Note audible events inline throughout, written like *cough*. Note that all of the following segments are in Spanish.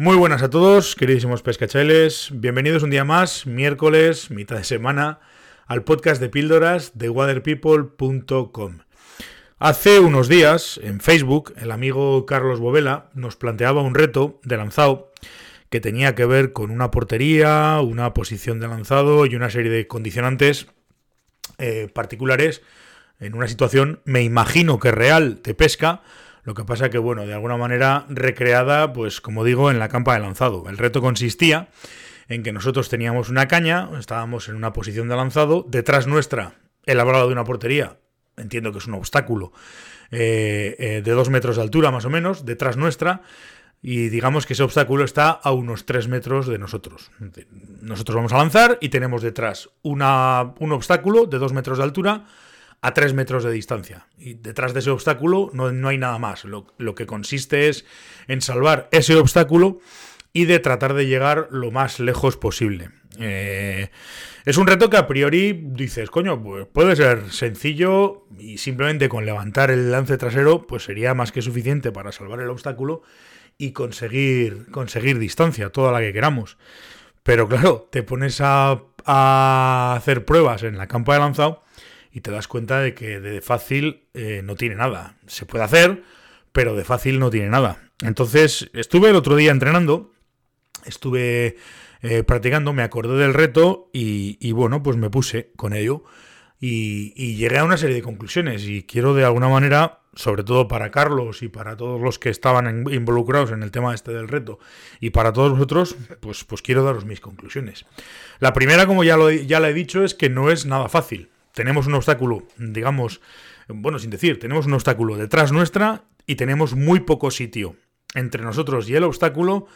Muy buenas a todos, queridísimos pescachailes. Bienvenidos un día más, miércoles, mitad de semana, al podcast de píldoras de waterpeople.com. Hace unos días, en Facebook, el amigo Carlos Bovela nos planteaba un reto de lanzado que tenía que ver con una portería, una posición de lanzado y una serie de condicionantes eh, particulares en una situación, me imagino que real, de pesca, lo que pasa que, bueno, de alguna manera recreada, pues como digo, en la campa de lanzado. El reto consistía en que nosotros teníamos una caña, estábamos en una posición de lanzado, detrás nuestra, el hablado de una portería, entiendo que es un obstáculo, eh, eh, de dos metros de altura más o menos, detrás nuestra, y digamos que ese obstáculo está a unos tres metros de nosotros. Nosotros vamos a lanzar y tenemos detrás una, un obstáculo de dos metros de altura, a 3 metros de distancia. Y detrás de ese obstáculo no, hay nada más. Lo, que consiste es en salvar ese obstáculo y de tratar de llegar lo más lejos posible. Eh, es un reto que a priori dices, coño, pues puede ser sencillo y simplemente con levantar el lance trasero, pues sería más que suficiente para salvar el obstáculo y conseguir, conseguir distancia, toda la que queramos. Pero claro, te pones a, a hacer pruebas en la campa de lanzado y te das cuenta de que de fácil eh, no tiene nada. Se puede hacer, pero de fácil no tiene nada. Entonces, estuve el otro día entrenando, estuve eh, practicando, me acordé del reto y, bueno, pues me puse con ello y, llegué a una serie de conclusiones y quiero de alguna manera, sobre todo para Carlos y para todos los que estaban involucrados en el tema este del reto y para todos vosotros, pues, pues quiero daros mis conclusiones. La primera, como ya, lo, ya he dicho, es que no es nada fácil tenemos un obstáculo, digamos, bueno, sin decir, tenemos un obstáculo detrás nuestra y tenemos muy poco sitio entre nosotros y el obstáculo,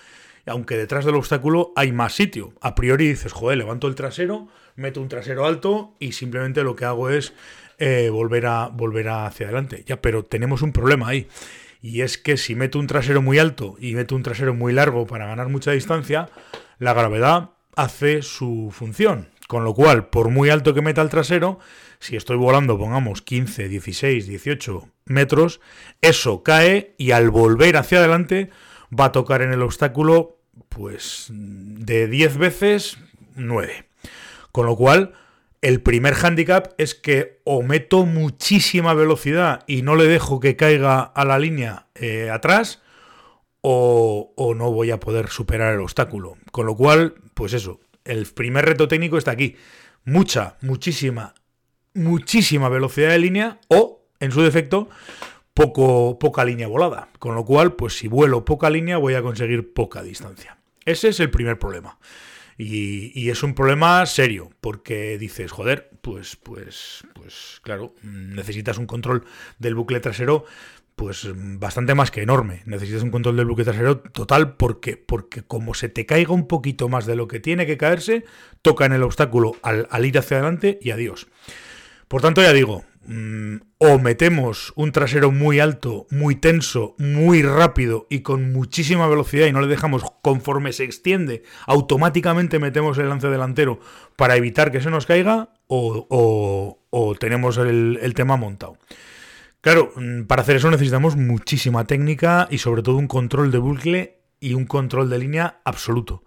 aunque detrás del obstáculo hay más sitio. A priori dices, joder, levanto el trasero, meto un trasero alto y simplemente lo que hago es eh, volver, a, volver hacia adelante. Ya, pero tenemos un problema ahí. Y es que si meto un trasero muy alto y meto un trasero muy largo para ganar mucha distancia, la gravedad hace su función. Con lo cual, por muy alto que meta el trasero, si estoy volando, pongamos 15, 16, 18 metros, eso cae y al volver hacia adelante va a tocar en el obstáculo, pues de 10 veces 9. Con lo cual, el primer hándicap es que o meto muchísima velocidad y no le dejo que caiga a la línea eh, atrás, o, o no voy a poder superar el obstáculo. Con lo cual, pues eso, el primer reto técnico está aquí. Mucha, muchísima, muchísima velocidad de línea o, en su defecto, poco, poca línea volada. Con lo cual, pues si vuelo poca línea voy a conseguir poca distancia. Ese es el primer problema. Y, y, es un problema serio, porque dices, joder, pues, pues, pues, claro, necesitas un control del bucle trasero pues bastante más que enorme. Necesitas un control del bloque trasero total porque, porque como se te caiga un poquito más de lo que tiene que caerse, toca en el obstáculo al, ir hacia adelante y adiós. Por tanto, ya digo, mm, o metemos un trasero muy alto, muy tenso, muy rápido y con muchísima velocidad y no le dejamos conforme se extiende, automáticamente metemos el lance delantero para evitar que se nos caiga o, tenemos el, el tema montado. Claro, mm, para hacer eso necesitamos muchísima técnica y sobre todo un control de bucle y un control de línea absoluto.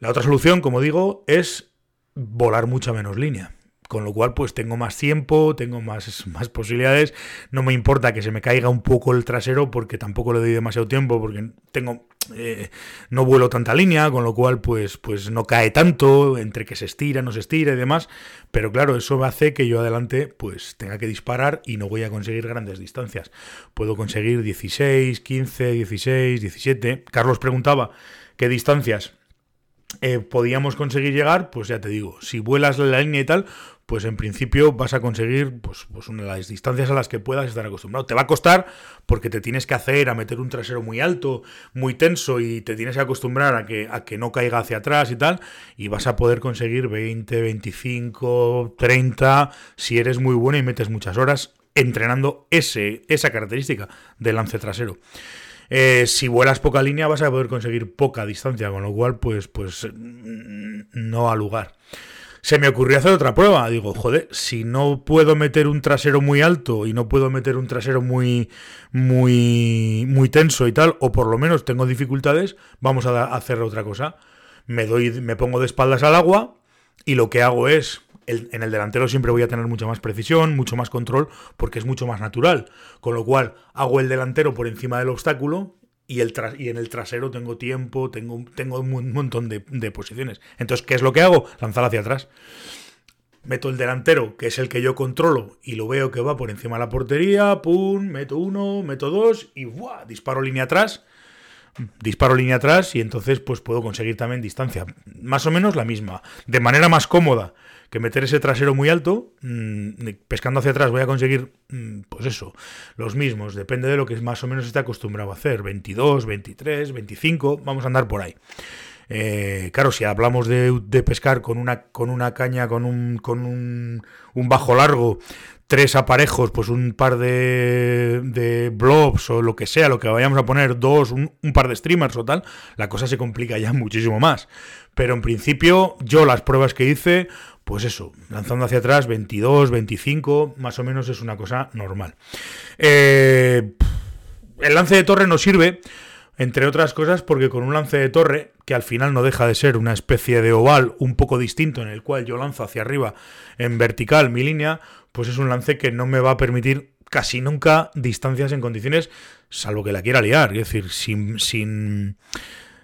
La otra solución, como digo, es volar mucha menos línea. Con lo cual, pues tengo más tiempo, tengo más, *laughs* más posibilidades. No me importa que se me caiga un poco el trasero porque tampoco le doy demasiado tiempo, porque tengo. Eh, no vuelo tanta línea, con lo cual, pues, pues no cae tanto, entre que se estira, no se estira y demás. Pero claro, eso hace que yo adelante, pues, tenga que disparar y no voy a conseguir grandes distancias. Puedo conseguir 16, 15, 16, 17. Carlos preguntaba qué distancias eh, podíamos conseguir llegar, pues ya te digo, si vuelas la línea y tal, pues en principio vas a conseguir pues, pues una de las distancias a las que puedas estar acostumbrado. Te va a costar porque te tienes que hacer a meter un trasero muy alto, muy tenso y te tienes que acostumbrar a que, a que no caiga hacia atrás y tal, y vas a poder conseguir 20, 25, 30 si eres muy bueno y metes muchas horas entrenando ese, esa característica del lance trasero. Eh, si vuelas poca línea vas a poder conseguir poca distancia, con lo cual pues, pues no ha lugar. se me ocurrió hacer otra prueba. Digo, joder, si no puedo meter un trasero muy alto y no puedo meter un trasero muy, muy, muy tenso y tal, o por lo menos tengo dificultades, vamos a hacer otra cosa. Me doy, me pongo de espaldas al agua y lo que hago es en el delantero siempre voy a tener mucha más precisión, mucho más control, porque es mucho más natural. Con lo cual, hago el delantero por encima del obstáculo y, el y en el trasero tengo tiempo, tengo, tengo un montón de, posiciones. Entonces, ¿qué es lo que hago? Lanzar hacia atrás. Meto el delantero, que es el que yo controlo, y lo veo que va por encima de la portería, pum, meto uno, meto dos, y ¡buah! disparo línea atrás. Disparo línea atrás y entonces pues puedo conseguir también distancia. Más o menos la misma. De manera más cómoda que meter ese trasero muy alto, mm, pescando hacia atrás voy a conseguir, mm, pues eso, los mismos, depende de lo que más o menos esté acostumbrado a hacer, 22, 23, 25, vamos a andar por ahí. Eh, claro, si hablamos de, pescar con una, con una caña, con un, con un, bajo largo, tres aparejos, pues un par de, de, blobs o lo que sea, lo que vayamos a poner, dos, un, un, par de streamers o tal, la cosa se complica ya *laughs* muchísimo más. Pero en principio, yo las pruebas que hice, pues eso, lanzando hacia atrás 22, 25, más o menos es una cosa normal. Eh, el lance de torre nos sirve, entre otras cosas, porque con un lance de torre, que al final no deja de ser una especie de oval un poco distinto en el cual yo lanzo hacia arriba en vertical mi línea, pues es un lance que no me va a permitir casi nunca distancias en condiciones, salvo que la quiera liar, es decir, sin, sin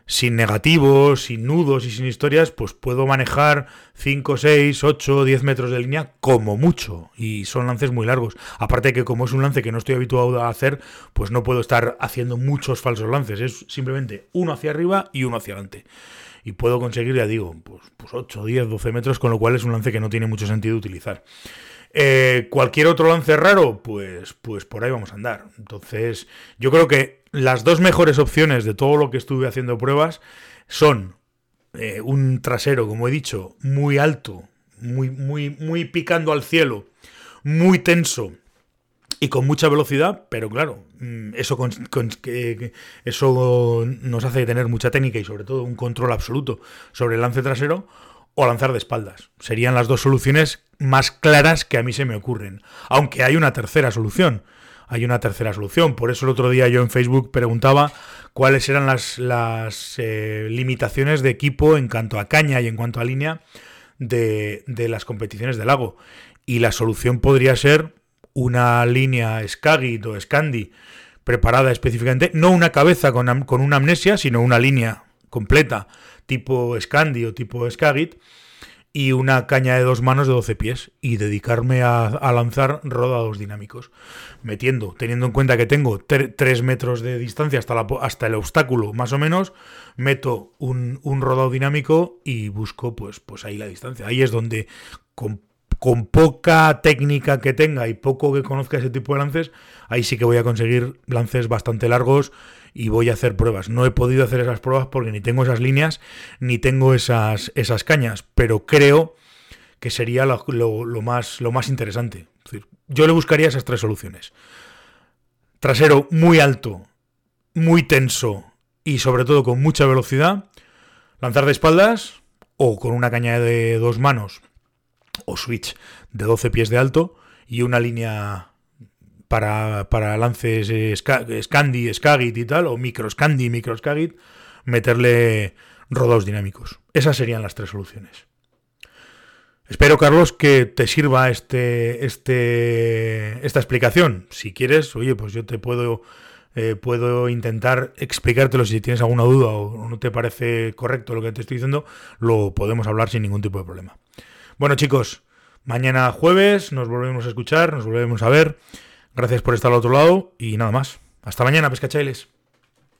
sin negativos, sin nudos y sin historias, pues puedo manejar 5, 6, 8, 10 metros de línea como mucho. Y son lances muy largos. Aparte que como es un lance que no estoy habituado a hacer, pues no puedo estar haciendo muchos falsos lances. Es simplemente uno hacia arriba y uno hacia adelante. Y puedo conseguir, ya digo, pues, pues 8, 10, 12 metros, con lo cual es un lance que no tiene mucho sentido utilizar. Eh, cualquier otro lance raro, pues, pues por ahí vamos a andar. Entonces, yo creo que las dos mejores opciones de todo lo que estuve haciendo pruebas son eh, un trasero, como he dicho, muy alto, muy, muy, muy picando al cielo, muy tenso y con mucha velocidad, pero claro, mm, eso, eso nos hace tener mucha técnica y sobre todo un control absoluto sobre el lance trasero o lanzar de espaldas. Serían las dos soluciones más claras que a mí se me ocurren. Aunque hay una tercera solución, hay una tercera solución. Por eso el otro día yo en Facebook preguntaba cuáles eran las, eh, limitaciones de equipo en cuanto a caña y en cuanto a línea de, las competiciones del lago. Y la solución podría ser una línea Skagit o Scandi preparada específicamente, no una cabeza con una amnesia, sino una línea completa tipo Scandi o tipo Skagit y una caña de dos manos de 12 pies y dedicarme a, lanzar rodados dinámicos, metiendo, teniendo en cuenta que tengo 3 metros de distancia hasta, la, hasta el obstáculo más o menos, meto un, un, rodado dinámico y busco pues, pues ahí la distancia. Ahí es donde con, con poca técnica que tenga y poco que conozca ese tipo de lances, ahí sí que voy a conseguir lances bastante largos y voy a hacer pruebas. No he podido hacer esas pruebas porque ni tengo esas líneas ni tengo esas, esas cañas, pero creo que sería lo, más, lo más interesante. yo le buscaría esas tres soluciones. Trasero muy alto, muy tenso y sobre todo con mucha velocidad. Lanzar de espaldas o con una caña de dos manos o switch de 12 pies de alto y una línea para, para lances eh, Scandi, Skagit y tal, o micro Scandi, micro Skagit, meterle rodados dinámicos. Esas serían las tres soluciones. Espero, Carlos, que te sirva este, este, esta explicación. Si quieres, oye, pues yo te puedo, eh, puedo intentar explicártelo si tienes alguna duda o no te parece correcto lo que te estoy diciendo, lo podemos hablar sin ningún tipo de problema. Bueno, chicos, mañana jueves nos volvemos a escuchar, nos volvemos a ver. Gracias por estar al otro lado y nada más. Hasta mañana, pescachailes.